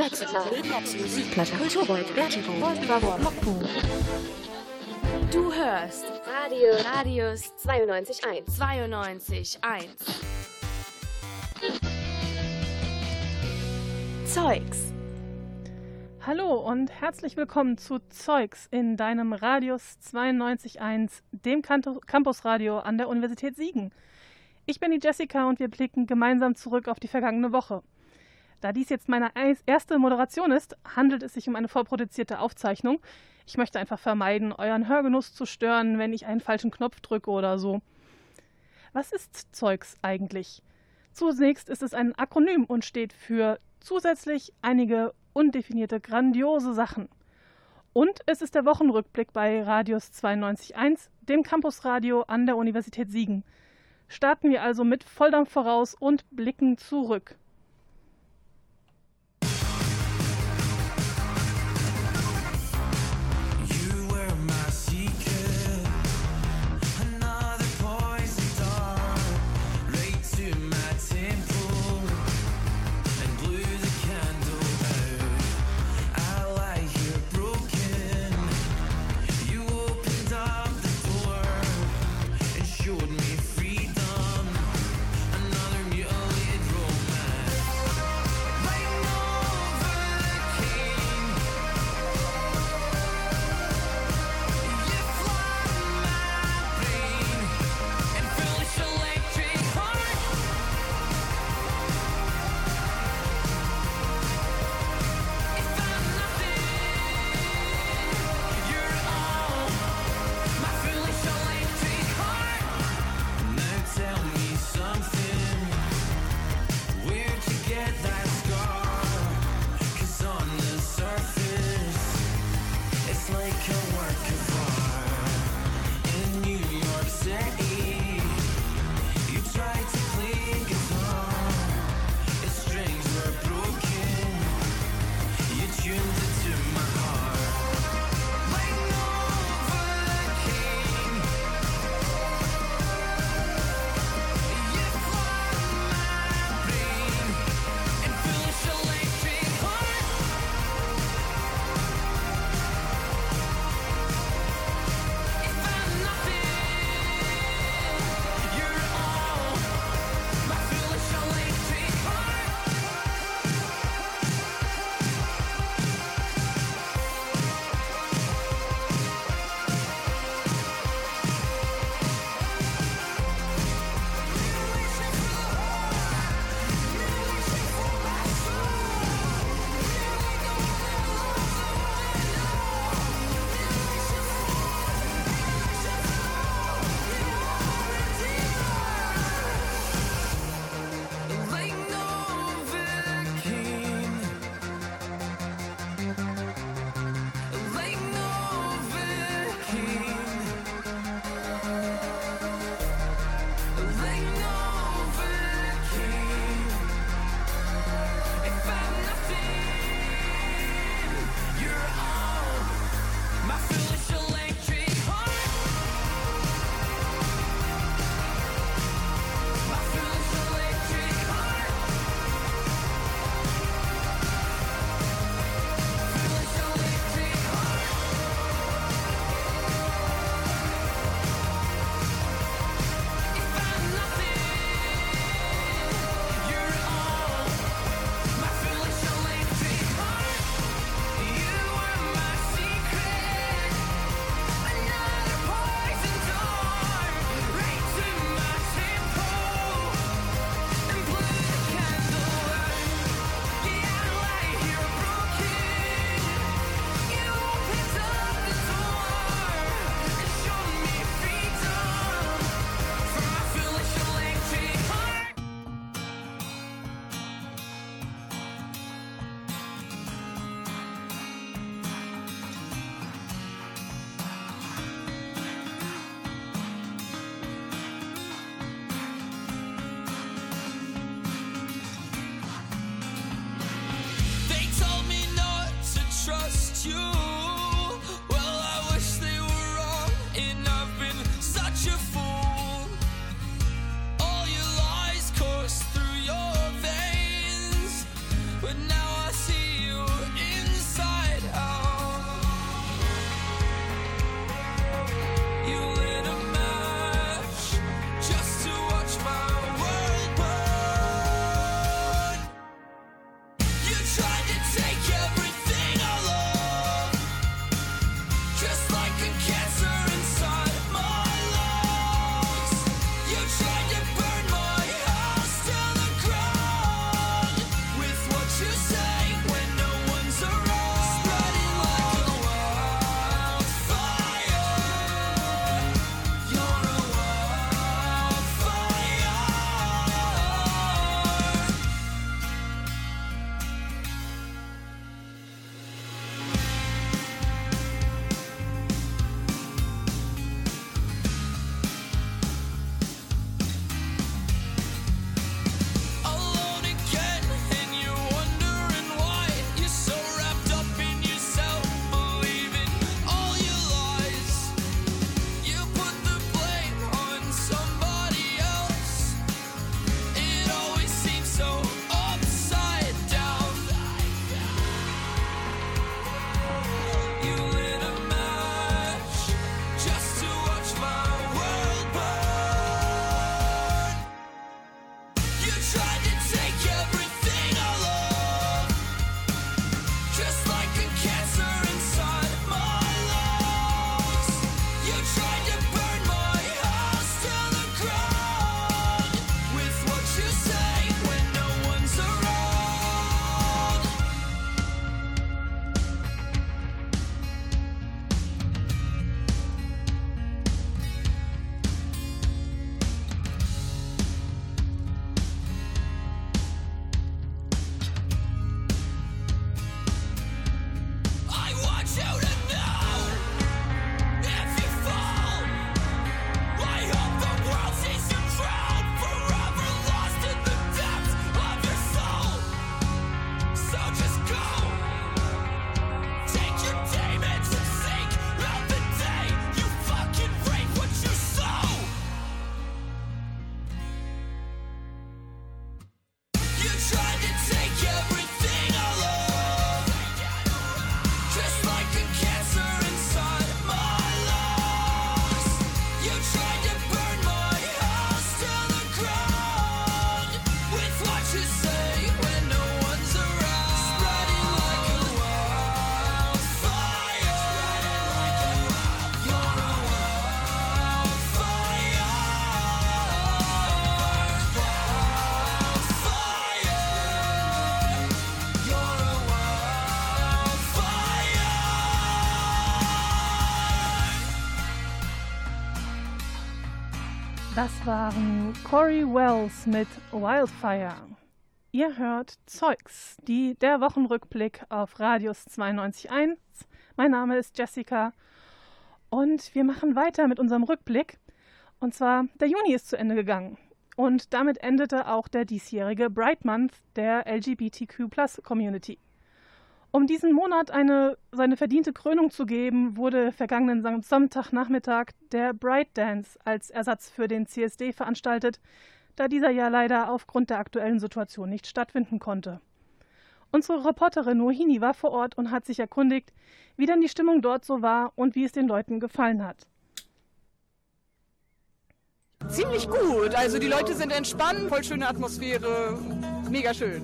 Musikplatte. Du hörst Radio Radius 92.1. 92.1. Zeugs. Hallo und herzlich willkommen zu Zeugs in deinem Radius 92.1, dem Campusradio an der Universität Siegen. Ich bin die Jessica und wir blicken gemeinsam zurück auf die vergangene Woche. Da dies jetzt meine erste Moderation ist, handelt es sich um eine vorproduzierte Aufzeichnung. Ich möchte einfach vermeiden, euren Hörgenuss zu stören, wenn ich einen falschen Knopf drücke oder so. Was ist Zeugs eigentlich? Zunächst ist es ein Akronym und steht für zusätzlich einige undefinierte grandiose Sachen. Und es ist der Wochenrückblick bei Radius 92.1, dem Campusradio an der Universität Siegen. Starten wir also mit Volldampf voraus und blicken zurück. Das waren Corey Wells mit Wildfire. Ihr hört Zeugs, die, der Wochenrückblick auf Radius 92.1. Mein Name ist Jessica und wir machen weiter mit unserem Rückblick. Und zwar, der Juni ist zu Ende gegangen. Und damit endete auch der diesjährige Bright Month der LGBTQ Community. Um diesen Monat eine, seine verdiente Krönung zu geben, wurde vergangenen Sonntagnachmittag der Bright Dance als Ersatz für den CSD veranstaltet, da dieser ja leider aufgrund der aktuellen Situation nicht stattfinden konnte. Unsere Reporterin Nohini war vor Ort und hat sich erkundigt, wie denn die Stimmung dort so war und wie es den Leuten gefallen hat. Ziemlich gut. Also die Leute sind entspannt, voll schöne Atmosphäre, mega schön.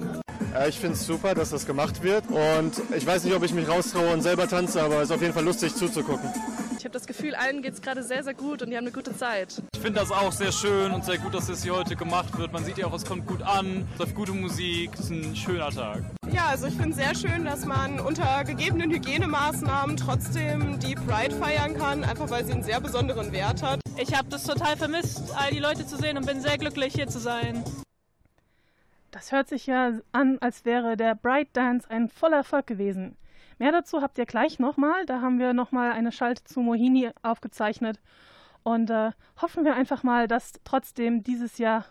Ja, ich finde es super, dass das gemacht wird und ich weiß nicht, ob ich mich raustraue und selber tanze, aber es ist auf jeden Fall lustig zuzugucken. Ich habe das Gefühl, allen geht es gerade sehr, sehr gut und die haben eine gute Zeit. Ich finde das auch sehr schön und sehr gut, dass das hier heute gemacht wird. Man sieht ja auch, es kommt gut an, es läuft gute Musik, es ist ein schöner Tag. Ja, also ich finde es sehr schön, dass man unter gegebenen Hygienemaßnahmen trotzdem die Pride feiern kann, einfach weil sie einen sehr besonderen Wert hat. Ich habe das total vermisst, all die Leute zu sehen und bin sehr glücklich, hier zu sein. Das hört sich ja an, als wäre der Bright Dance ein voller Erfolg gewesen. Mehr dazu habt ihr gleich nochmal. Da haben wir nochmal eine Schalte zu Mohini aufgezeichnet. Und äh, hoffen wir einfach mal, dass trotzdem dieses Jahr,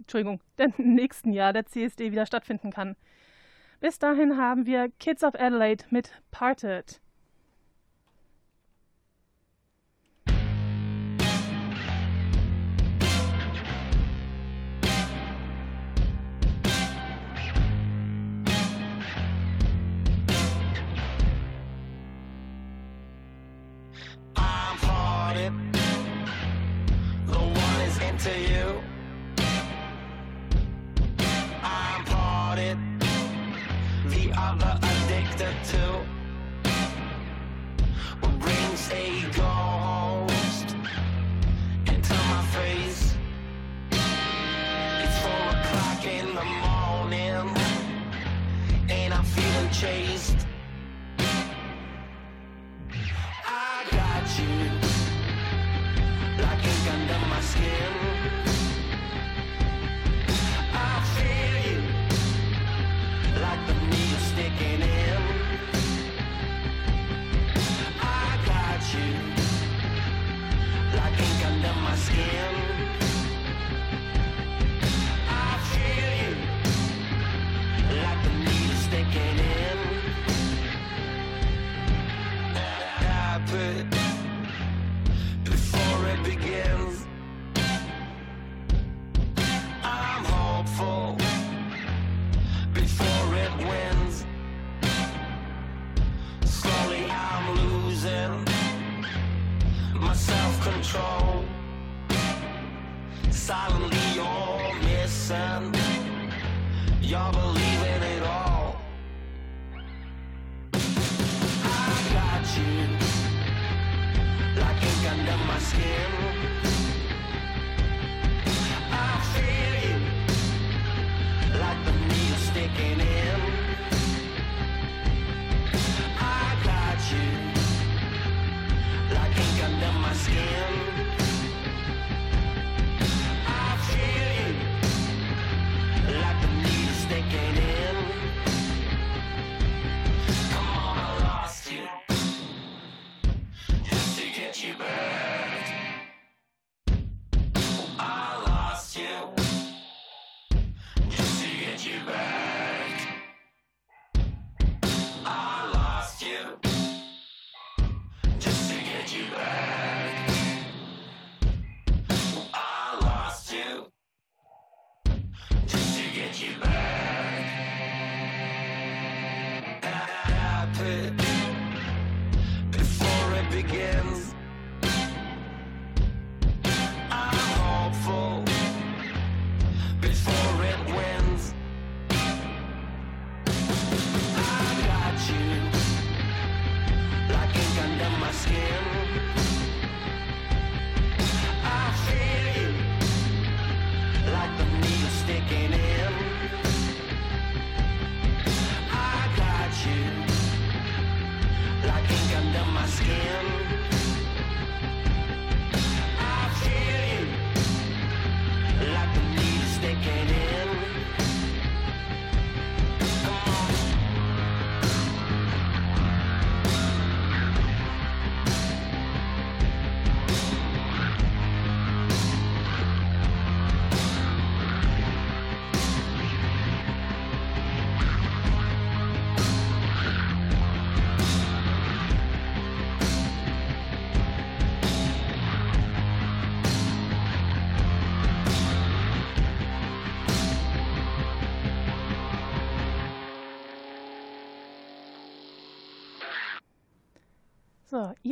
Entschuldigung, im nächsten Jahr der CSD wieder stattfinden kann. Bis dahin haben wir Kids of Adelaide mit Parted. to you. YouTuber.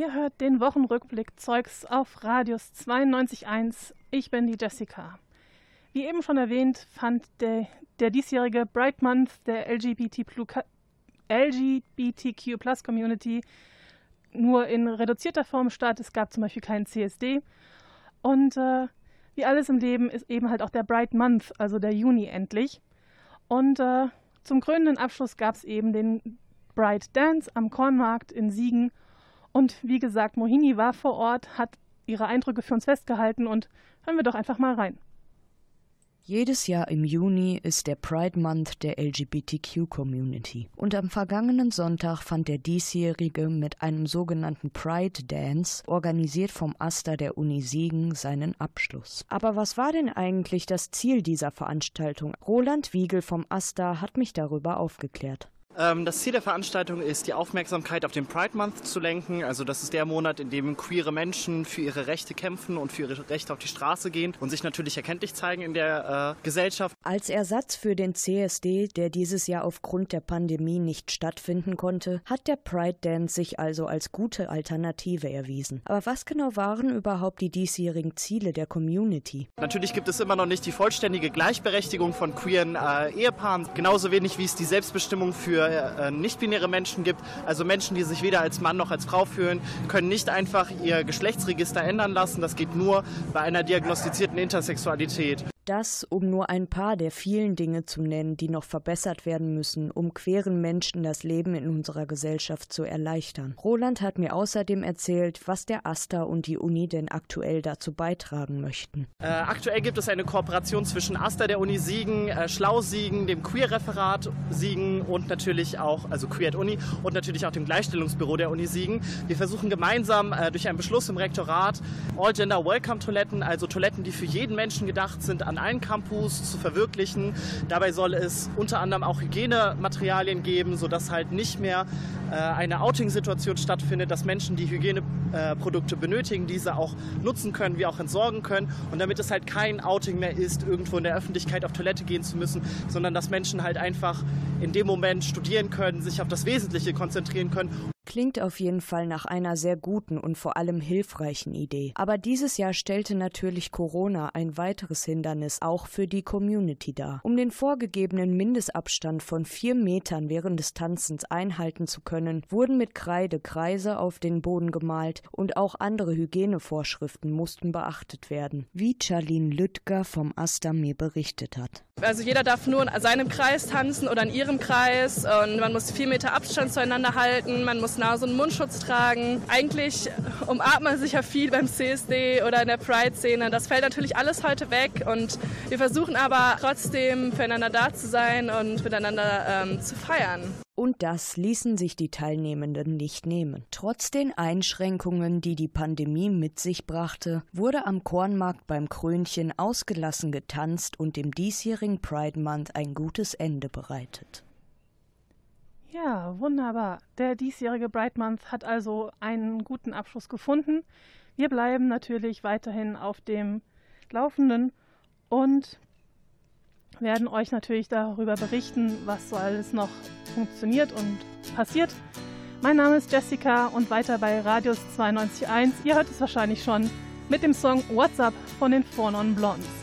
Ihr hört den Wochenrückblick Zeugs auf Radius 92.1. Ich bin die Jessica. Wie eben schon erwähnt, fand der, der diesjährige Bright Month der LGBTQ Plus Community nur in reduzierter Form statt. Es gab zum Beispiel keinen CSD. Und äh, wie alles im Leben ist eben halt auch der Bright Month, also der Juni endlich. Und äh, zum krönenden Abschluss gab es eben den Bright Dance am Kornmarkt in Siegen. Und wie gesagt, Mohini war vor Ort, hat ihre Eindrücke für uns festgehalten und hören wir doch einfach mal rein. Jedes Jahr im Juni ist der Pride Month der LGBTQ-Community. Und am vergangenen Sonntag fand der diesjährige mit einem sogenannten Pride Dance, organisiert vom AStA der Uni Siegen, seinen Abschluss. Aber was war denn eigentlich das Ziel dieser Veranstaltung? Roland Wiegel vom AStA hat mich darüber aufgeklärt. Ähm, das Ziel der Veranstaltung ist, die Aufmerksamkeit auf den Pride Month zu lenken. Also das ist der Monat, in dem queere Menschen für ihre Rechte kämpfen und für ihre Rechte auf die Straße gehen und sich natürlich erkenntlich zeigen in der äh, Gesellschaft. Als Ersatz für den CSD, der dieses Jahr aufgrund der Pandemie nicht stattfinden konnte, hat der Pride Dance sich also als gute Alternative erwiesen. Aber was genau waren überhaupt die diesjährigen Ziele der Community? Natürlich gibt es immer noch nicht die vollständige Gleichberechtigung von queeren äh, Ehepaaren, genauso wenig wie es die Selbstbestimmung für äh, nicht-binäre Menschen gibt, also Menschen, die sich weder als Mann noch als Frau fühlen, können nicht einfach ihr Geschlechtsregister ändern lassen. Das geht nur bei einer diagnostizierten Intersexualität. Das, um nur ein paar der vielen Dinge zu nennen, die noch verbessert werden müssen, um queeren Menschen das Leben in unserer Gesellschaft zu erleichtern. Roland hat mir außerdem erzählt, was der AStA und die Uni denn aktuell dazu beitragen möchten. Äh, aktuell gibt es eine Kooperation zwischen AStA der Uni Siegen, äh, Schlau Siegen, dem Queer-Referat Siegen und natürlich auch, also Queer Uni und natürlich auch dem Gleichstellungsbüro der Uni Siegen. Wir versuchen gemeinsam äh, durch einen Beschluss im Rektorat All-Gender Welcome-Toiletten, also Toiletten, die für jeden Menschen gedacht sind, an allen Campus zu verwirklichen. Dabei soll es unter anderem auch Hygienematerialien geben, sodass halt nicht mehr äh, eine Outing-Situation stattfindet, dass Menschen, die Hygieneprodukte benötigen, diese auch nutzen können, wie auch entsorgen können. Und damit es halt kein Outing mehr ist, irgendwo in der Öffentlichkeit auf Toilette gehen zu müssen, sondern dass Menschen halt einfach in dem Moment studieren können, sich auf das Wesentliche konzentrieren können Klingt auf jeden Fall nach einer sehr guten und vor allem hilfreichen Idee. Aber dieses Jahr stellte natürlich Corona ein weiteres Hindernis auch für die Community dar. Um den vorgegebenen Mindestabstand von vier Metern während des Tanzens einhalten zu können, wurden mit Kreide Kreise auf den Boden gemalt und auch andere Hygienevorschriften mussten beachtet werden, wie Charlene Lüttger vom Asta mir berichtet hat. Also jeder darf nur in seinem Kreis tanzen oder in ihrem Kreis und man muss vier Meter Abstand zueinander halten, man muss Nase- und Mundschutz tragen. Eigentlich umarmt man sich ja viel beim CSD oder in der Pride-Szene. Das fällt natürlich alles heute weg und wir versuchen aber trotzdem füreinander da zu sein und miteinander ähm, zu feiern. Und das ließen sich die Teilnehmenden nicht nehmen. Trotz den Einschränkungen, die die Pandemie mit sich brachte, wurde am Kornmarkt beim Krönchen ausgelassen getanzt und dem diesjährigen Pride Month ein gutes Ende bereitet. Ja, wunderbar. Der diesjährige Bright Month hat also einen guten Abschluss gefunden. Wir bleiben natürlich weiterhin auf dem Laufenden und werden euch natürlich darüber berichten, was so alles noch funktioniert und passiert. Mein Name ist Jessica und weiter bei Radius 92.1. Ihr hört es wahrscheinlich schon mit dem Song What's Up von den Four Non Blondes.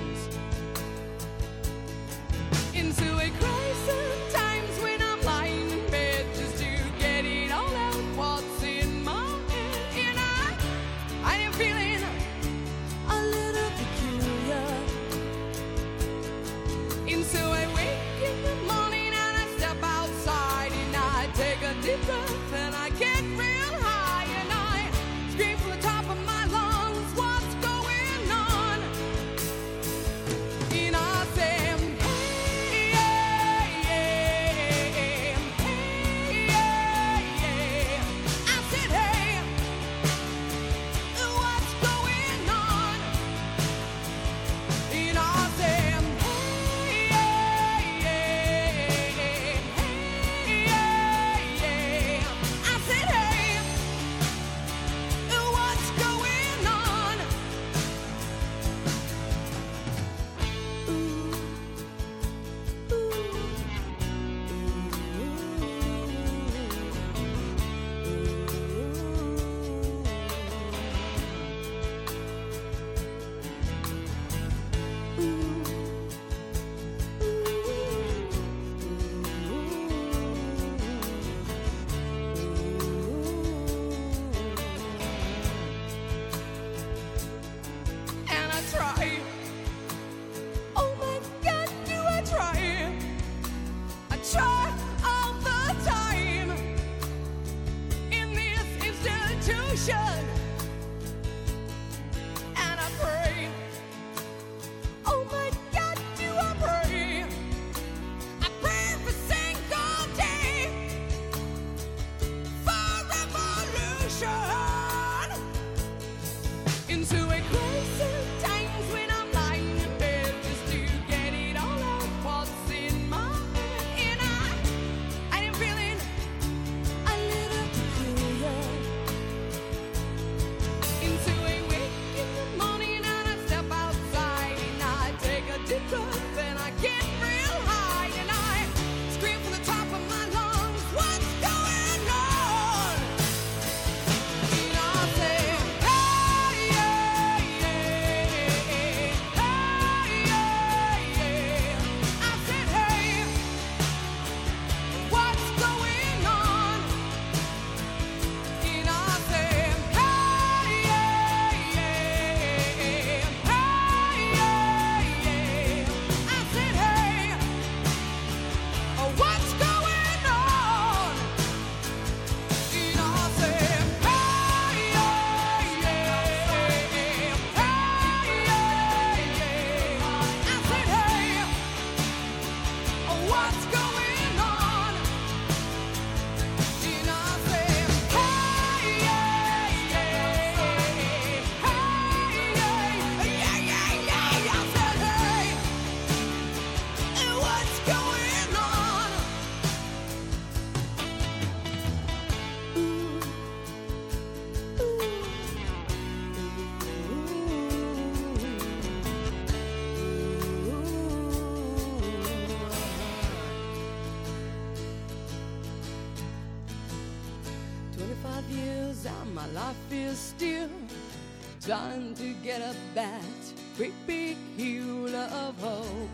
Hill of hope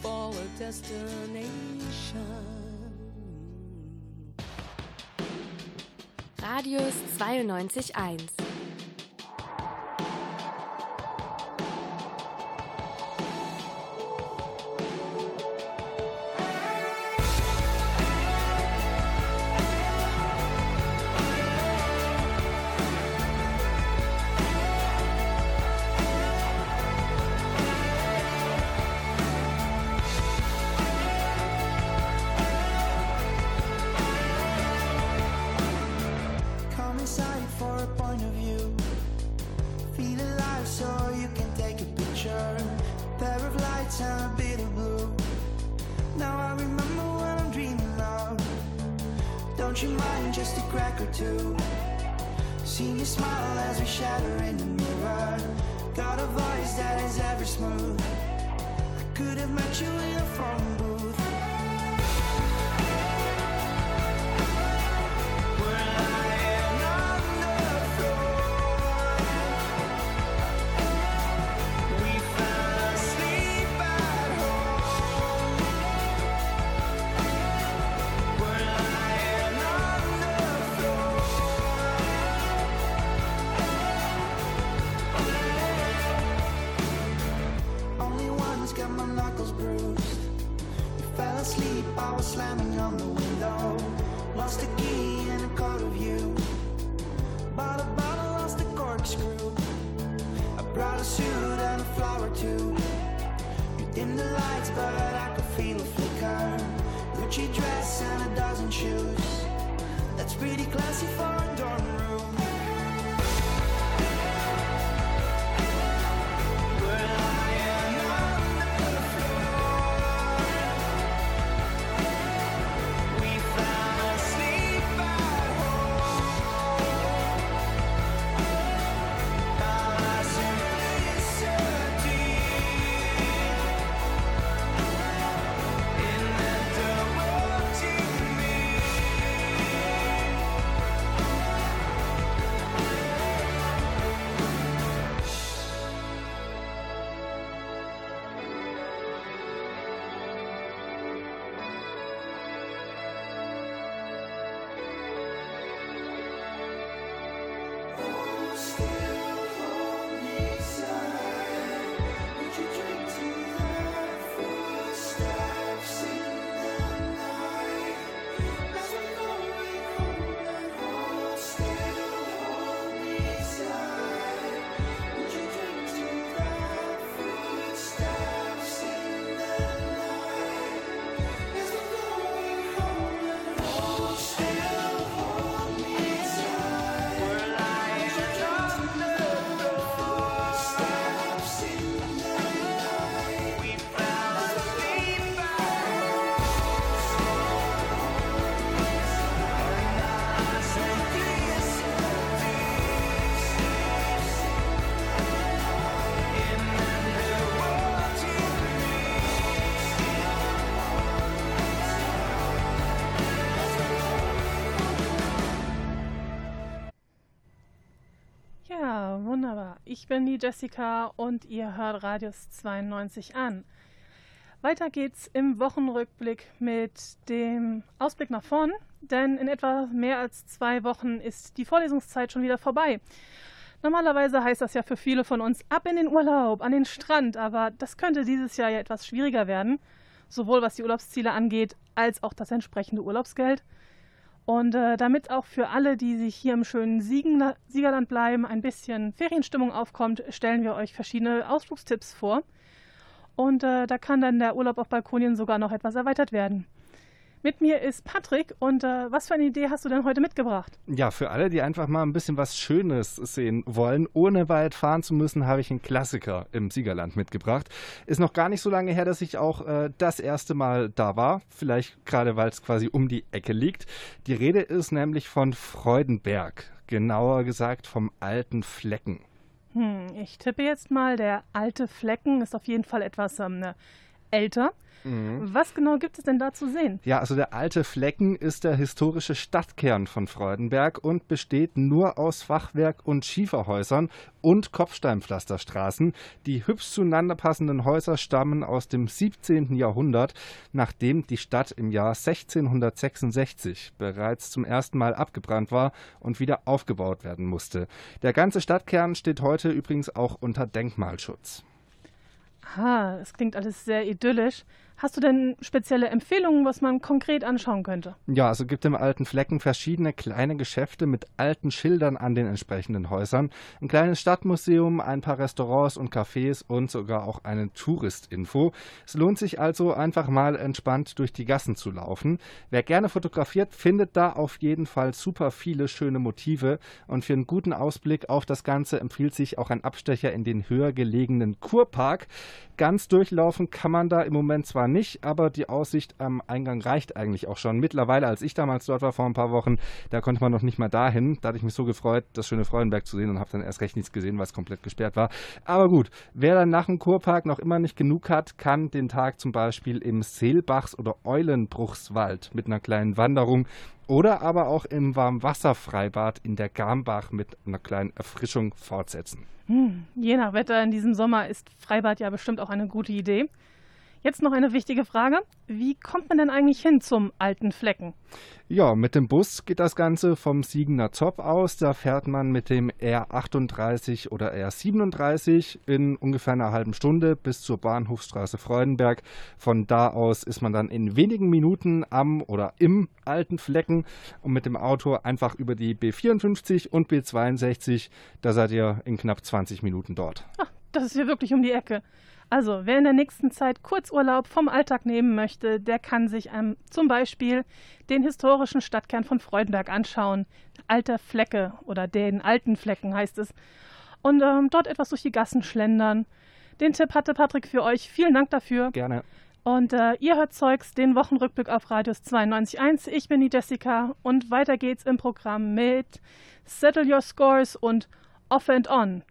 for a destination. Radius 92.1. Ich bin die Jessica und ihr hört Radius 92 an. Weiter geht's im Wochenrückblick mit dem Ausblick nach vorn, denn in etwa mehr als zwei Wochen ist die Vorlesungszeit schon wieder vorbei. Normalerweise heißt das ja für viele von uns ab in den Urlaub, an den Strand, aber das könnte dieses Jahr ja etwas schwieriger werden, sowohl was die Urlaubsziele angeht, als auch das entsprechende Urlaubsgeld. Und äh, damit auch für alle, die sich hier im schönen Siegen Siegerland bleiben, ein bisschen Ferienstimmung aufkommt, stellen wir euch verschiedene Ausflugstipps vor. Und äh, da kann dann der Urlaub auf Balkonien sogar noch etwas erweitert werden. Mit mir ist Patrick und äh, was für eine Idee hast du denn heute mitgebracht? Ja, für alle, die einfach mal ein bisschen was Schönes sehen wollen, ohne weit fahren zu müssen, habe ich einen Klassiker im Siegerland mitgebracht. Ist noch gar nicht so lange her, dass ich auch äh, das erste Mal da war. Vielleicht gerade, weil es quasi um die Ecke liegt. Die Rede ist nämlich von Freudenberg. Genauer gesagt vom alten Flecken. Hm, ich tippe jetzt mal, der alte Flecken ist auf jeden Fall etwas ähm, ne, älter. Mhm. Was genau gibt es denn da zu sehen? Ja, also der alte Flecken ist der historische Stadtkern von Freudenberg und besteht nur aus Fachwerk- und Schieferhäusern und Kopfsteinpflasterstraßen. Die hübsch zueinander passenden Häuser stammen aus dem 17. Jahrhundert, nachdem die Stadt im Jahr 1666 bereits zum ersten Mal abgebrannt war und wieder aufgebaut werden musste. Der ganze Stadtkern steht heute übrigens auch unter Denkmalschutz. Aha, das klingt alles sehr idyllisch. Hast du denn spezielle Empfehlungen, was man konkret anschauen könnte? Ja, also gibt im alten Flecken verschiedene kleine Geschäfte mit alten Schildern an den entsprechenden Häusern, ein kleines Stadtmuseum, ein paar Restaurants und Cafés und sogar auch eine Touristinfo. Es lohnt sich also einfach mal entspannt durch die Gassen zu laufen. Wer gerne fotografiert, findet da auf jeden Fall super viele schöne Motive und für einen guten Ausblick auf das Ganze empfiehlt sich auch ein Abstecher in den höher gelegenen Kurpark. Ganz durchlaufen kann man da im Moment zwar nicht, aber die Aussicht am Eingang reicht eigentlich auch schon. Mittlerweile, als ich damals dort war vor ein paar Wochen, da konnte man noch nicht mal dahin. Da hatte ich mich so gefreut, das schöne Freudenberg zu sehen und habe dann erst recht nichts gesehen, weil es komplett gesperrt war. Aber gut, wer dann nach dem Kurpark noch immer nicht genug hat, kann den Tag zum Beispiel im Seelbachs- oder Eulenbruchswald mit einer kleinen Wanderung oder aber auch im Warmwasserfreibad in der Garmbach mit einer kleinen Erfrischung fortsetzen. Hm, je nach Wetter in diesem Sommer ist Freibad ja bestimmt auch eine gute Idee. Jetzt noch eine wichtige Frage. Wie kommt man denn eigentlich hin zum alten Flecken? Ja, mit dem Bus geht das Ganze vom Siegener Zopp aus. Da fährt man mit dem R38 oder R37 in ungefähr einer halben Stunde bis zur Bahnhofstraße Freudenberg. Von da aus ist man dann in wenigen Minuten am oder im alten Flecken und mit dem Auto einfach über die B54 und B62. Da seid ihr in knapp 20 Minuten dort. Ach, das ist hier wirklich um die Ecke. Also, wer in der nächsten Zeit Kurzurlaub vom Alltag nehmen möchte, der kann sich ähm, zum Beispiel den historischen Stadtkern von Freudenberg anschauen. Alte Flecke oder den alten Flecken heißt es. Und ähm, dort etwas durch die Gassen schlendern. Den Tipp hatte Patrick für euch. Vielen Dank dafür. Gerne. Und äh, ihr hört Zeugs, den Wochenrückblick auf Radius 92.1. Ich bin die Jessica und weiter geht's im Programm mit Settle Your Scores und Off and On.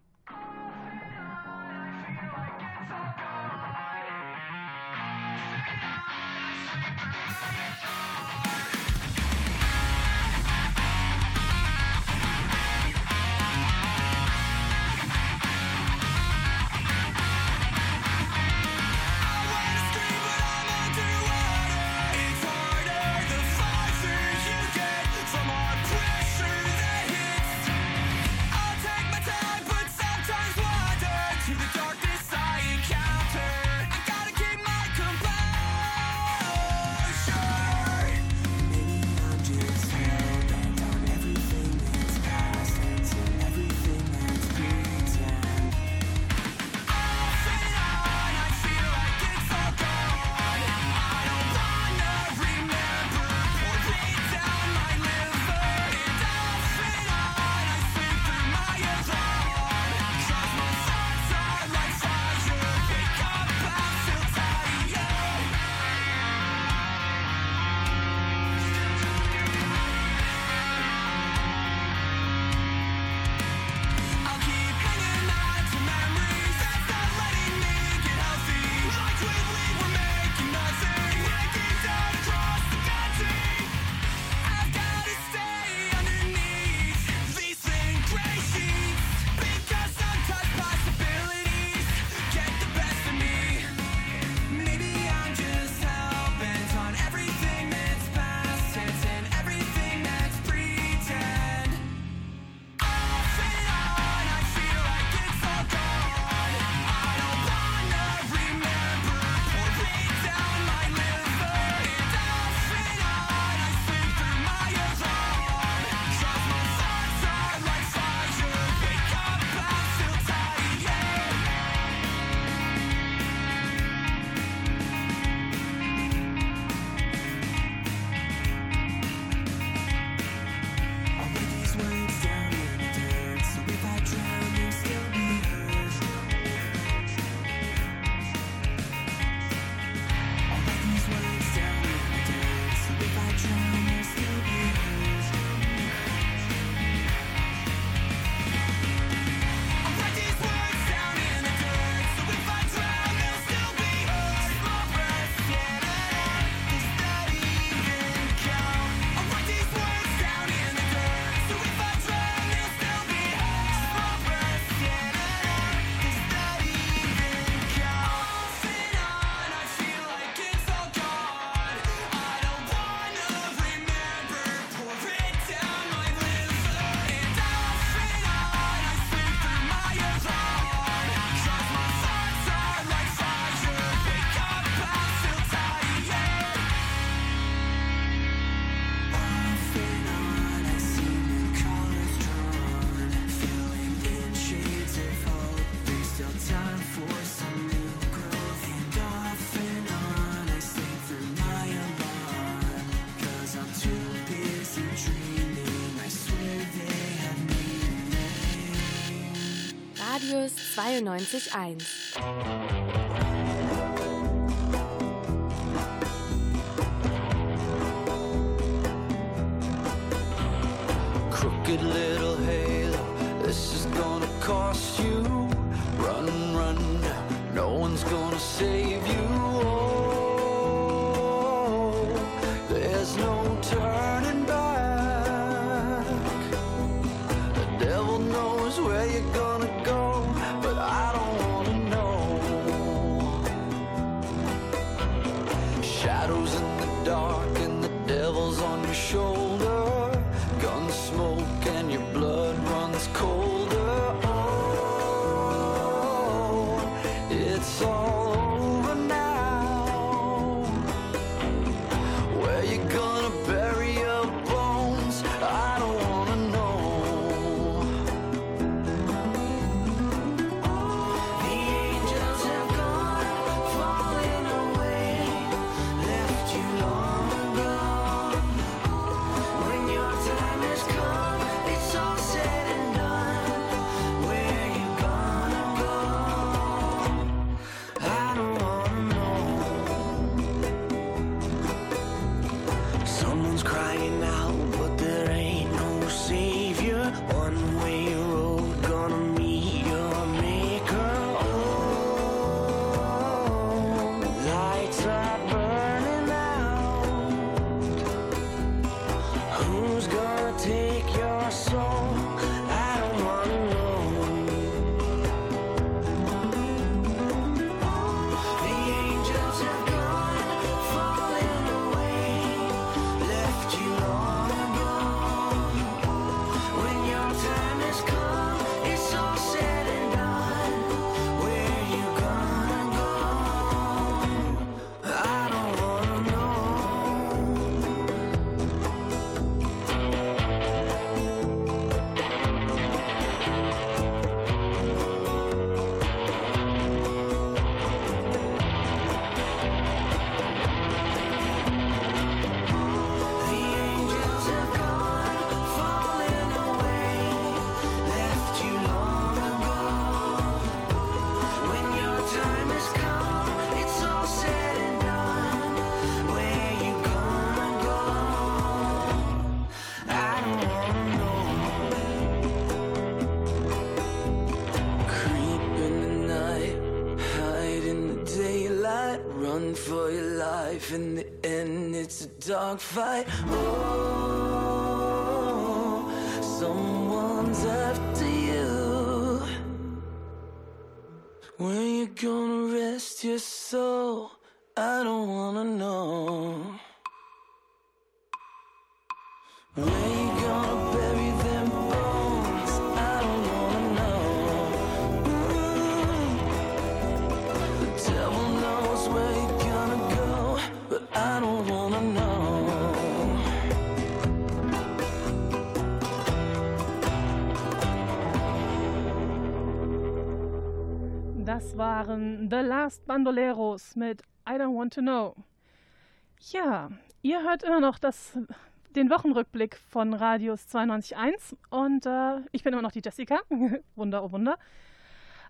92.1. it's a dogfight. Oh, someone's after you. Where you gonna rest your soul? I don't wanna know. Where you gonna bury them bones? I don't wanna know. The devil knows where you're gonna go, but I don't wanna Das waren The Last Bandoleros mit I Don't Want to Know. Ja, ihr hört immer noch das, den Wochenrückblick von Radius 92.1 und äh, ich bin immer noch die Jessica. Wunder, oh Wunder.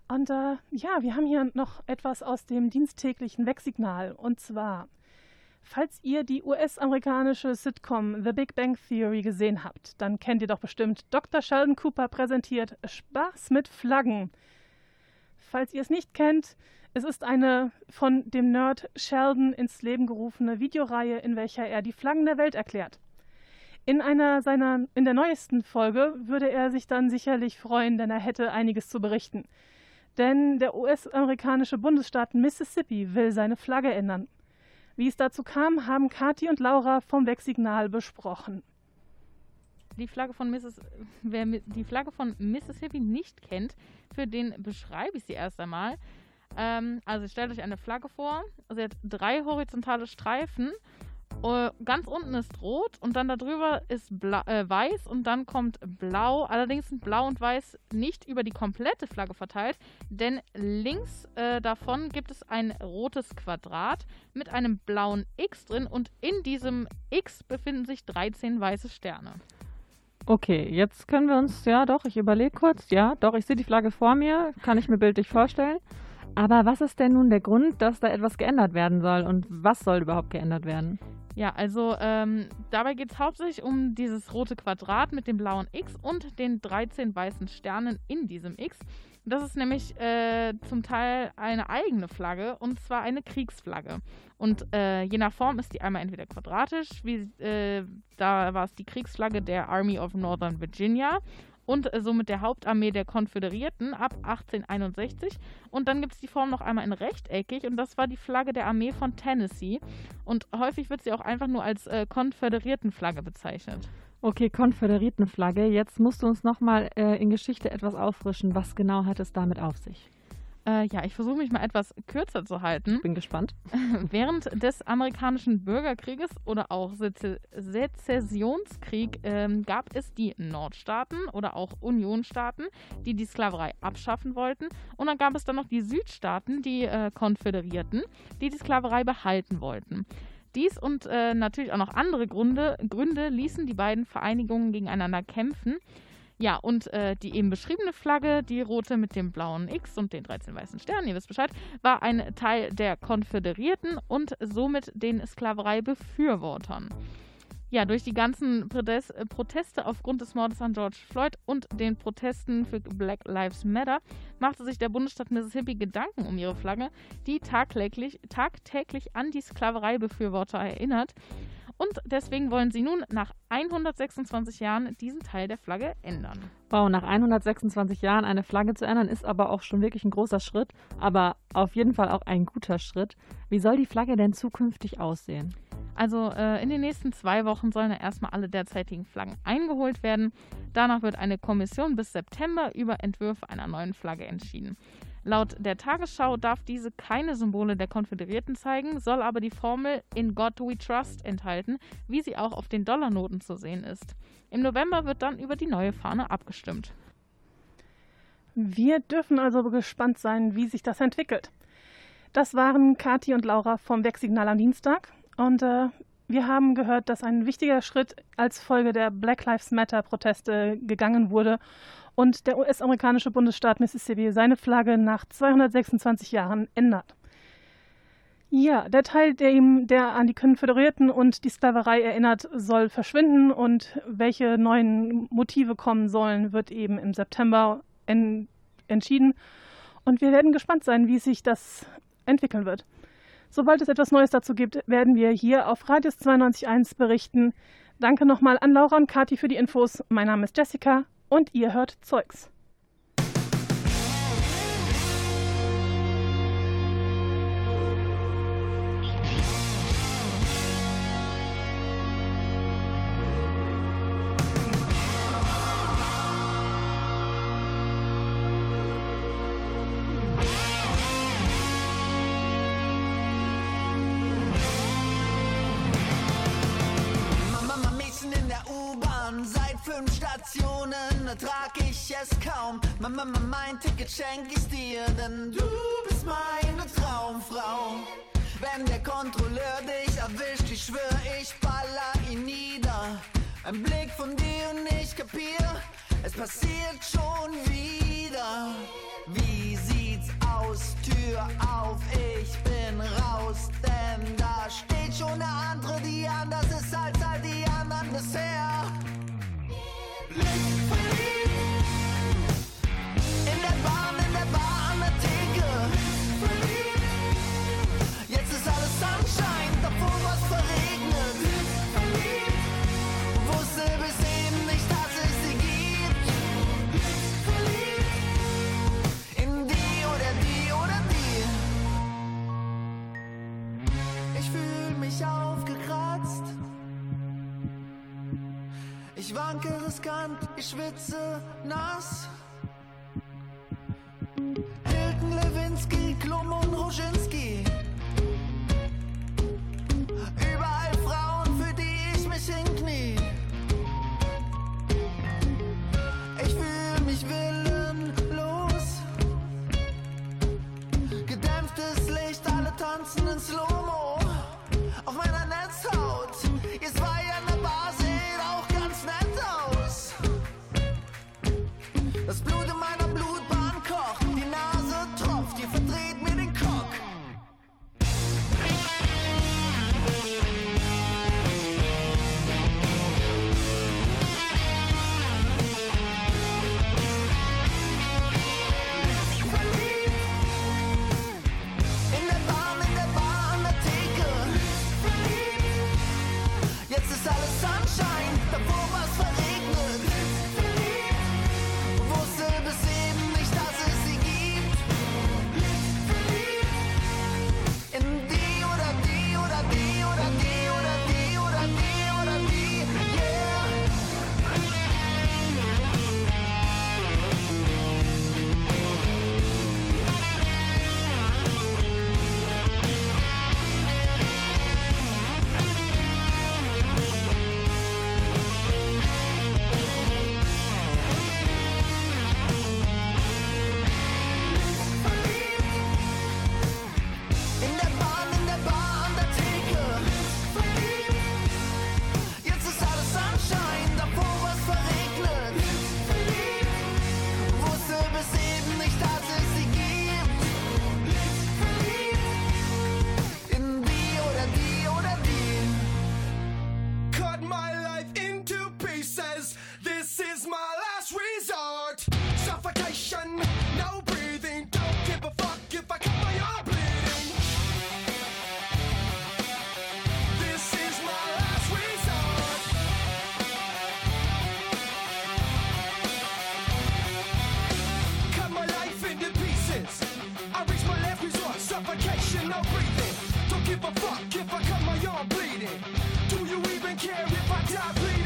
Und äh, ja, wir haben hier noch etwas aus dem diensttäglichen Wegsignal. Und zwar, falls ihr die US-amerikanische Sitcom The Big Bang Theory gesehen habt, dann kennt ihr doch bestimmt Dr. Sheldon Cooper präsentiert Spaß mit Flaggen. Falls ihr es nicht kennt, es ist eine von dem Nerd Sheldon ins Leben gerufene Videoreihe, in welcher er die Flaggen der Welt erklärt. In einer seiner, in der neuesten Folge würde er sich dann sicherlich freuen, denn er hätte einiges zu berichten. Denn der US-amerikanische Bundesstaat Mississippi will seine Flagge ändern. Wie es dazu kam, haben Kathi und Laura vom Wegsignal besprochen. Die Flagge von Missis wer die Flagge von Mississippi nicht kennt, für den beschreibe ich sie erst einmal. Ähm, also stellt euch eine Flagge vor. Sie hat drei horizontale Streifen. Äh, ganz unten ist rot und dann darüber ist bla äh, weiß und dann kommt blau. Allerdings sind blau und weiß nicht über die komplette Flagge verteilt, denn links äh, davon gibt es ein rotes Quadrat mit einem blauen X drin und in diesem X befinden sich 13 weiße Sterne. Okay, jetzt können wir uns, ja doch, ich überlege kurz, ja doch, ich sehe die Flagge vor mir, kann ich mir bildlich vorstellen. Aber was ist denn nun der Grund, dass da etwas geändert werden soll und was soll überhaupt geändert werden? Ja, also ähm, dabei geht es hauptsächlich um dieses rote Quadrat mit dem blauen X und den 13 weißen Sternen in diesem X. Das ist nämlich äh, zum Teil eine eigene Flagge und zwar eine Kriegsflagge. Und äh, je nach Form ist die einmal entweder quadratisch, wie äh, da war es die Kriegsflagge der Army of Northern Virginia und äh, somit der Hauptarmee der Konföderierten ab 1861. Und dann gibt es die Form noch einmal in rechteckig und das war die Flagge der Armee von Tennessee. Und häufig wird sie auch einfach nur als äh, Konföderiertenflagge bezeichnet. Okay, Konföderiertenflagge. Jetzt musst du uns nochmal äh, in Geschichte etwas auffrischen. Was genau hat es damit auf sich? Äh, ja, ich versuche mich mal etwas kürzer zu halten. Bin gespannt. Während des amerikanischen Bürgerkrieges oder auch Seze Sezessionskrieg ähm, gab es die Nordstaaten oder auch Unionstaaten, die die Sklaverei abschaffen wollten. Und dann gab es dann noch die Südstaaten, die äh, Konföderierten, die die Sklaverei behalten wollten. Dies und äh, natürlich auch noch andere Gründe, Gründe ließen die beiden Vereinigungen gegeneinander kämpfen. Ja, und äh, die eben beschriebene Flagge, die rote mit dem blauen X und den 13 weißen Sternen, ihr wisst Bescheid, war ein Teil der Konföderierten und somit den Sklavereibefürwortern. Ja, durch die ganzen äh, Proteste aufgrund des Mordes an George Floyd und den Protesten für Black Lives Matter machte sich der Bundesstaat Mississippi Gedanken um ihre Flagge, die tagtäglich, tagtäglich an die Sklavereibefürworter erinnert. Und deswegen wollen sie nun nach 126 Jahren diesen Teil der Flagge ändern. Wow, nach 126 Jahren eine Flagge zu ändern, ist aber auch schon wirklich ein großer Schritt, aber auf jeden Fall auch ein guter Schritt. Wie soll die Flagge denn zukünftig aussehen? Also äh, in den nächsten zwei Wochen sollen ja erstmal alle derzeitigen Flaggen eingeholt werden. Danach wird eine Kommission bis September über Entwürfe einer neuen Flagge entschieden. Laut der Tagesschau darf diese keine Symbole der Konföderierten zeigen, soll aber die Formel In God We Trust enthalten, wie sie auch auf den Dollarnoten zu sehen ist. Im November wird dann über die neue Fahne abgestimmt. Wir dürfen also gespannt sein, wie sich das entwickelt. Das waren Kathi und Laura vom Wegsignal am Dienstag. Und äh, wir haben gehört, dass ein wichtiger Schritt als Folge der Black Lives Matter-Proteste gegangen wurde und der US-amerikanische Bundesstaat Mississippi seine Flagge nach 226 Jahren ändert. Ja, der Teil, der ihm, der an die Konföderierten und die Sklaverei erinnert, soll verschwinden und welche neuen Motive kommen sollen, wird eben im September en entschieden. Und wir werden gespannt sein, wie sich das entwickeln wird. Sobald es etwas Neues dazu gibt, werden wir hier auf Radius 92.1 berichten. Danke nochmal an Laura und Kathi für die Infos. Mein Name ist Jessica und ihr hört Zeugs. Mama, mein Ticket schenk ich dir, denn du bist meine Traumfrau. Wenn der Kontrolleur dich erwischt, ich schwör, ich baller ihn nieder. Ein Blick von dir und ich kapier, es passiert schon wieder. Wie sieht's aus? Tür auf, ich bin raus, denn da steht schon eine andere, die anders ist als all die anderen bisher. Blick verliebt. Ich wanke riskant, ich schwitze nass. my life into pieces. This is my last resort. Suffocation, no breathing. Don't give a fuck if I cut my arm bleeding. This is my last resort. Cut my life into pieces. I reach my last resort. Suffocation, no breathing. Don't give a fuck if I cut care if I die, please.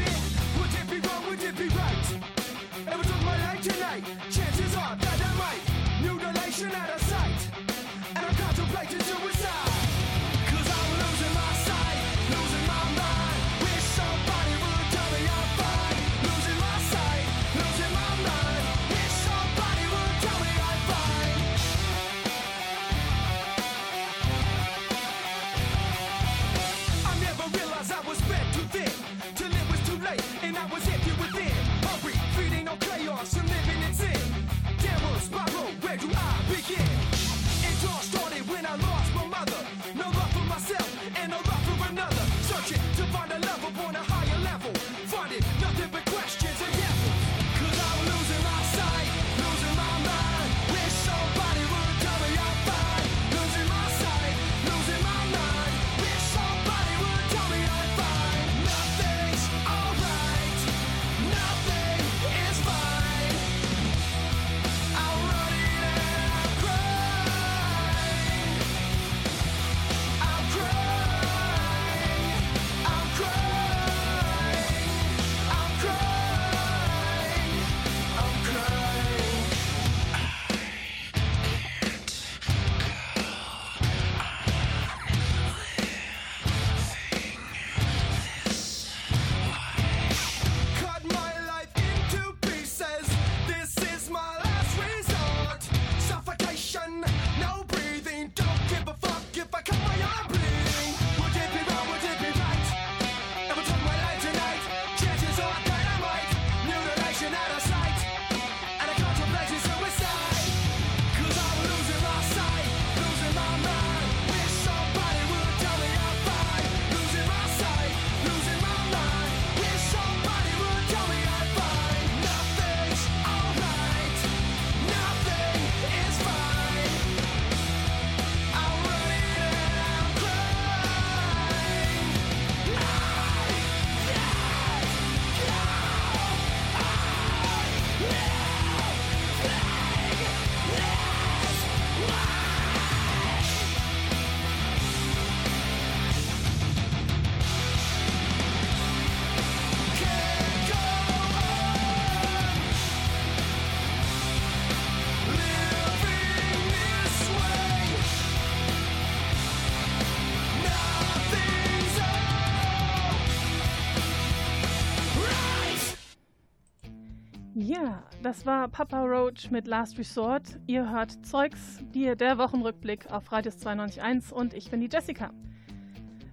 Das war Papa Roach mit Last Resort. Ihr hört Zeugs, die, der Wochenrückblick auf Radius 92.1 und ich bin die Jessica.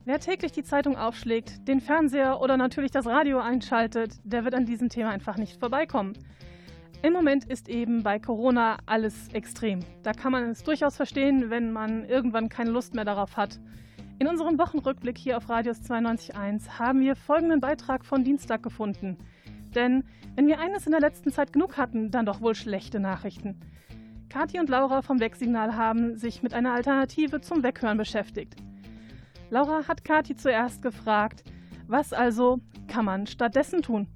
Wer täglich die Zeitung aufschlägt, den Fernseher oder natürlich das Radio einschaltet, der wird an diesem Thema einfach nicht vorbeikommen. Im Moment ist eben bei Corona alles extrem. Da kann man es durchaus verstehen, wenn man irgendwann keine Lust mehr darauf hat. In unserem Wochenrückblick hier auf Radius 92.1 haben wir folgenden Beitrag von Dienstag gefunden. Denn wenn wir eines in der letzten Zeit genug hatten, dann doch wohl schlechte Nachrichten. Kathi und Laura vom Wegsignal haben sich mit einer Alternative zum Weghören beschäftigt. Laura hat Kathi zuerst gefragt, was also kann man stattdessen tun?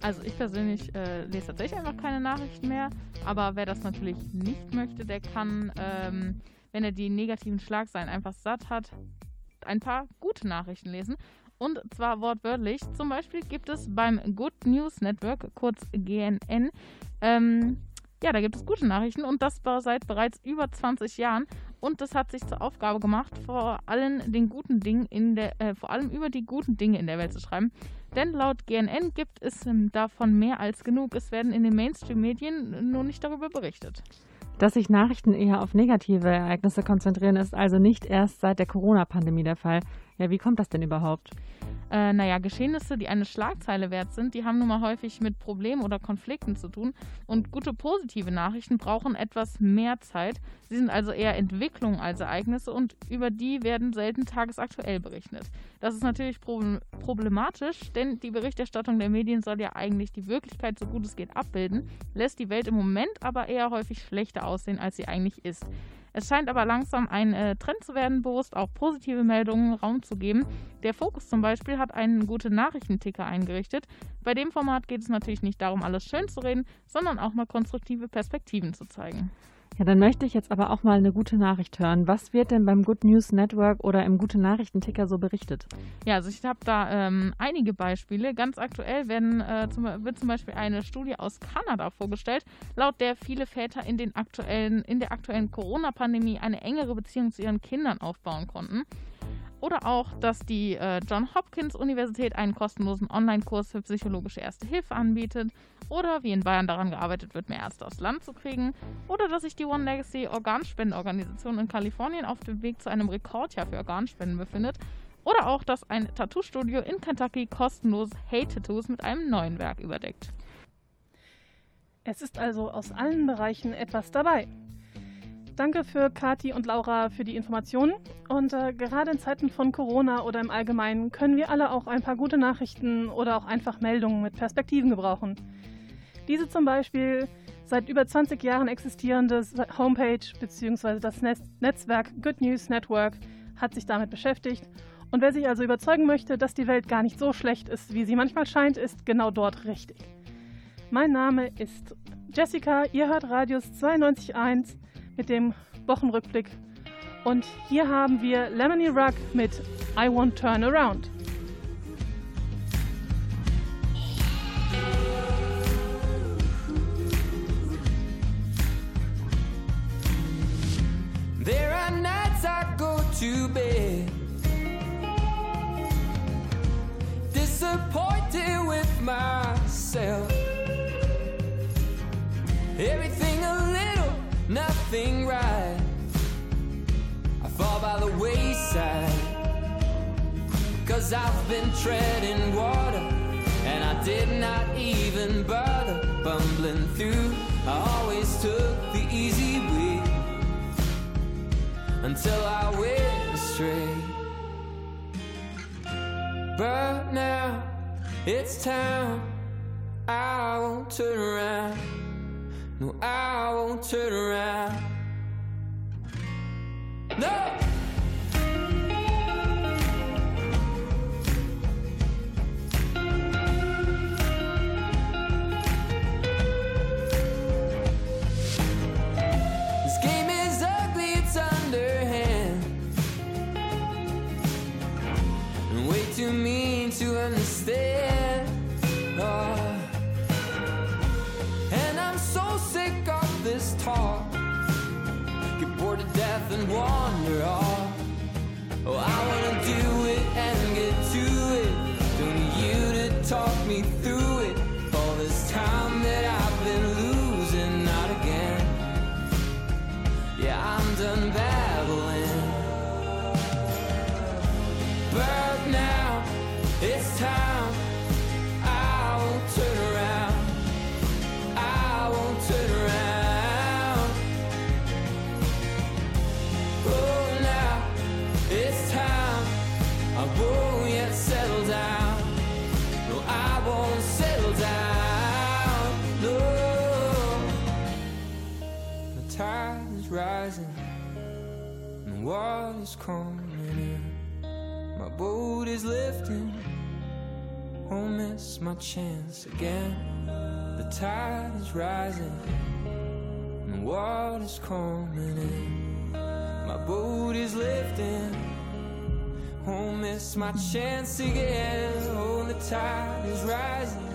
Also ich persönlich äh, lese tatsächlich einfach keine Nachrichten mehr, aber wer das natürlich nicht möchte, der kann, ähm, wenn er die negativen Schlagzeilen einfach satt hat, ein paar gute Nachrichten lesen. Und zwar wortwörtlich. Zum Beispiel gibt es beim Good News Network, kurz GNN, ähm, ja, da gibt es gute Nachrichten und das war seit bereits über 20 Jahren. Und das hat sich zur Aufgabe gemacht, vor allem den guten Dingen in der, äh, vor allem über die guten Dinge in der Welt zu schreiben. Denn laut GNN gibt es ähm, davon mehr als genug. Es werden in den Mainstream-Medien nur nicht darüber berichtet. Dass sich Nachrichten eher auf negative Ereignisse konzentrieren, ist also nicht erst seit der Corona-Pandemie der Fall. Ja, wie kommt das denn überhaupt? Äh, naja, Geschehnisse, die eine Schlagzeile wert sind, die haben nun mal häufig mit Problemen oder Konflikten zu tun. Und gute positive Nachrichten brauchen etwas mehr Zeit. Sie sind also eher Entwicklungen als Ereignisse und über die werden selten tagesaktuell berichtet. Das ist natürlich problem- problematisch, denn die Berichterstattung der Medien soll ja eigentlich die Wirklichkeit so gut es geht abbilden, lässt die Welt im Moment aber eher häufig schlechter aussehen, als sie eigentlich ist. Es scheint aber langsam ein äh, Trend zu werden, bewusst auch positive Meldungen Raum zu geben. Der Fokus zum Beispiel hat einen gute Nachrichtenticker eingerichtet. Bei dem Format geht es natürlich nicht darum, alles schön zu reden, sondern auch mal konstruktive Perspektiven zu zeigen. Ja, dann möchte ich jetzt aber auch mal eine gute Nachricht hören. Was wird denn beim Good News Network oder im Gute Nachrichten-Ticker so berichtet? Ja, also ich habe da ähm, einige Beispiele. Ganz aktuell werden, äh, zum, wird zum Beispiel eine Studie aus Kanada vorgestellt, laut der viele Väter in, den aktuellen, in der aktuellen Corona-Pandemie eine engere Beziehung zu ihren Kindern aufbauen konnten. Oder auch, dass die äh, John Hopkins Universität einen kostenlosen Online-Kurs für psychologische Erste Hilfe anbietet. Oder wie in Bayern daran gearbeitet wird, mehr Ärzte aufs Land zu kriegen. Oder dass sich die One Legacy Organspendenorganisation in Kalifornien auf dem Weg zu einem Rekordjahr für Organspenden befindet. Oder auch, dass ein Tattoo-Studio in Kentucky kostenlos Hate-Tattoos mit einem neuen Werk überdeckt. Es ist also aus allen Bereichen etwas dabei. Danke für Kati und Laura für die Informationen. Und äh, gerade in Zeiten von Corona oder im Allgemeinen können wir alle auch ein paar gute Nachrichten oder auch einfach Meldungen mit Perspektiven gebrauchen. Diese zum Beispiel seit über 20 Jahren existierende Homepage bzw. das Netz Netzwerk Good News Network hat sich damit beschäftigt. Und wer sich also überzeugen möchte, dass die Welt gar nicht so schlecht ist, wie sie manchmal scheint, ist genau dort richtig. Mein Name ist Jessica, ihr hört Radius 92.1 mit dem Wochenrückblick. Und hier haben wir Lemony Rug mit I Won't Turn Around. To bed disappointed with myself. Everything a little, nothing right. I fall by the wayside. Cause I've been treading water and I did not even bother bumbling through. I always took the easy until I went astray. But now it's time. I won't turn around. No, I won't turn around. No! To is lifting. Won't miss my chance again. The tide is rising. And water's coming in. My boat is lifting. Won't miss my chance again. Oh, the tide is rising.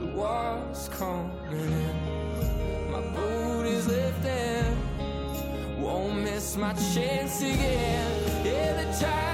The water's coming in. My boat is lifting. Won't miss my chance again. Yeah, the tide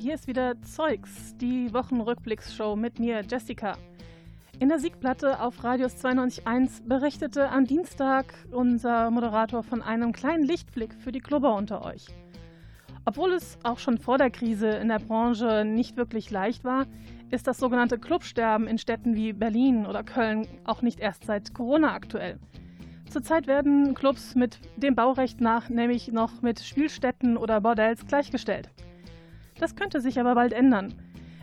hier ist wieder Zeugs, die Wochenrückblicksshow mit mir, Jessica. In der Siegplatte auf Radius 92.1 berichtete am Dienstag unser Moderator von einem kleinen Lichtblick für die Clubber unter euch. Obwohl es auch schon vor der Krise in der Branche nicht wirklich leicht war, ist das sogenannte Clubsterben in Städten wie Berlin oder Köln auch nicht erst seit Corona aktuell. Zurzeit werden Clubs mit dem Baurecht nach nämlich noch mit Spielstätten oder Bordells gleichgestellt. Das könnte sich aber bald ändern.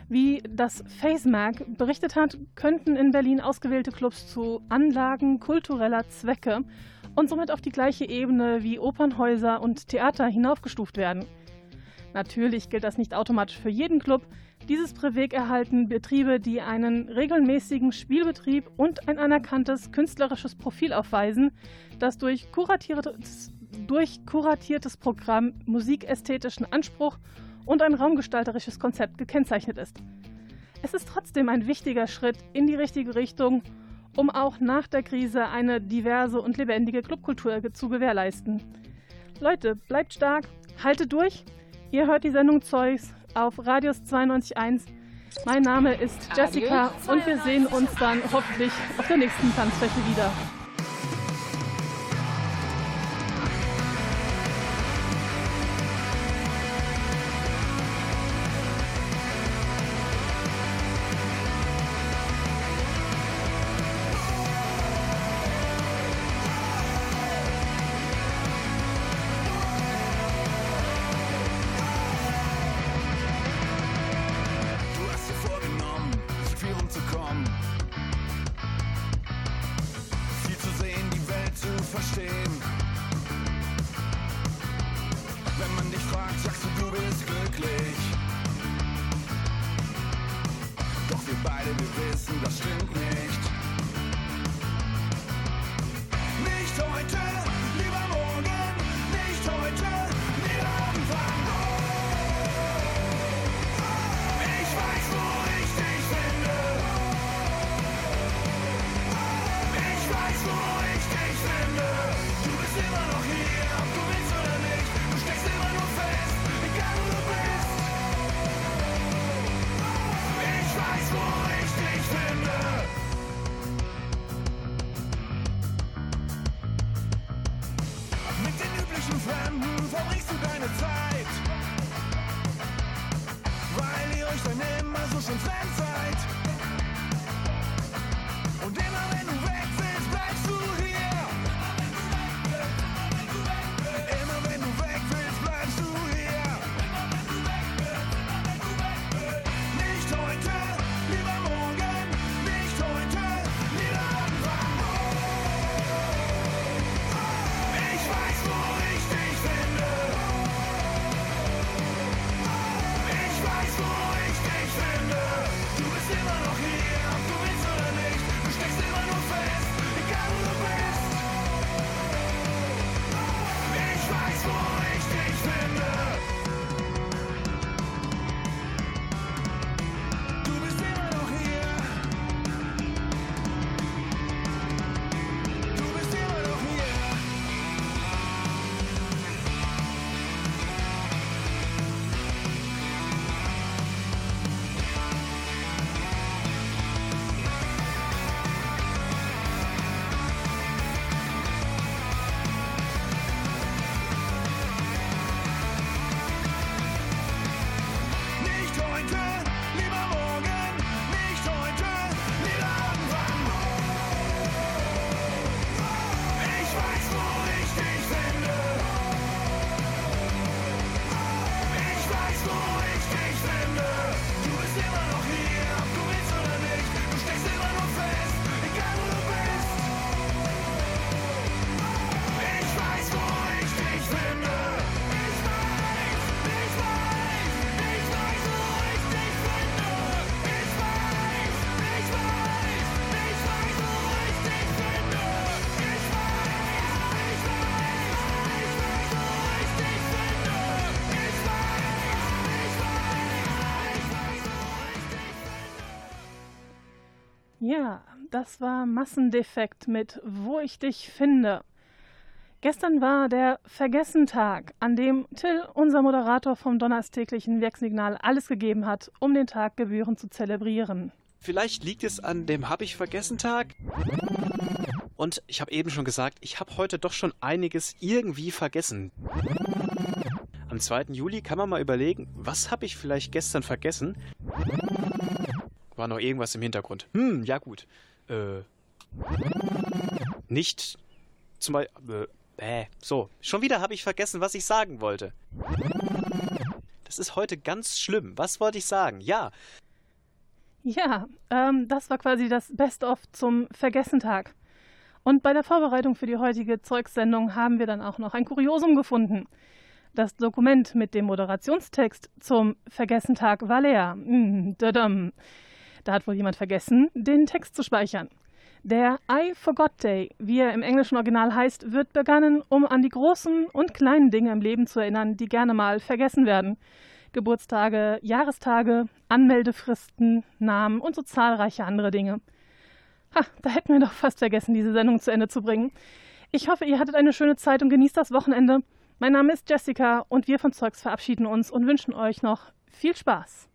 Wie das FaceMag berichtet hat, könnten in Berlin ausgewählte Clubs zu Anlagen kultureller Zwecke und somit auf die gleiche Ebene wie Opernhäuser und Theater hinaufgestuft werden. Natürlich gilt das nicht automatisch für jeden Club. Dieses Privileg erhalten Betriebe, die einen regelmäßigen Spielbetrieb und ein anerkanntes künstlerisches Profil aufweisen, das durch kuratiertes, durch kuratiertes Programm musikästhetischen Anspruch und ein raumgestalterisches Konzept gekennzeichnet ist. Es ist trotzdem ein wichtiger Schritt in die richtige Richtung, um auch nach der Krise eine diverse und lebendige Clubkultur zu gewährleisten. Leute, bleibt stark, haltet durch. Ihr hört die Sendung Zeugs auf Radius 92.1. Mein Name ist Jessica und wir sehen uns dann hoffentlich auf der nächsten Tanzfläche wieder. Zu verstehen. Wenn man dich fragt, sagst du, du bist glücklich. Doch wir beide, wir wissen, das stimmt. Nicht das war Massendefekt mit Wo ich dich finde. Gestern war der Vergessentag, an dem Till, unser Moderator vom donnerstäglichen Wirksignal, alles gegeben hat, um den Tag gebührend zu zelebrieren. Vielleicht liegt es an dem Hab ich vergessen Tag. Und ich habe eben schon gesagt, ich habe heute doch schon einiges irgendwie vergessen. Am 2. Juli kann man mal überlegen, was habe ich vielleicht gestern vergessen? War noch irgendwas im Hintergrund. Hm, ja gut. Äh. Nicht zum Beispiel. Äh, so, schon wieder habe ich vergessen, was ich sagen wollte. Das ist heute ganz schlimm. Was wollte ich sagen? Ja, Ja, ähm, das war quasi das Best-of zum Vergessentag. Und bei der Vorbereitung für die heutige Zeugsendung haben wir dann auch noch ein Kuriosum gefunden. Das Dokument mit dem Moderationstext zum Vergessentag war leer. Mm, dadam. Da hat wohl jemand vergessen, den Text zu speichern. Der I Forgot Day, wie er im englischen Original heißt, wird begangen, um an die großen und kleinen Dinge im Leben zu erinnern, die gerne mal vergessen werden. Geburtstage, Jahrestage, Anmeldefristen, Namen und so zahlreiche andere Dinge. Ha, da hätten wir doch fast vergessen, diese Sendung zu Ende zu bringen. Ich hoffe, ihr hattet eine schöne Zeit und genießt das Wochenende. Mein Name ist Jessica und wir von Zeugs verabschieden uns und wünschen euch noch viel Spaß.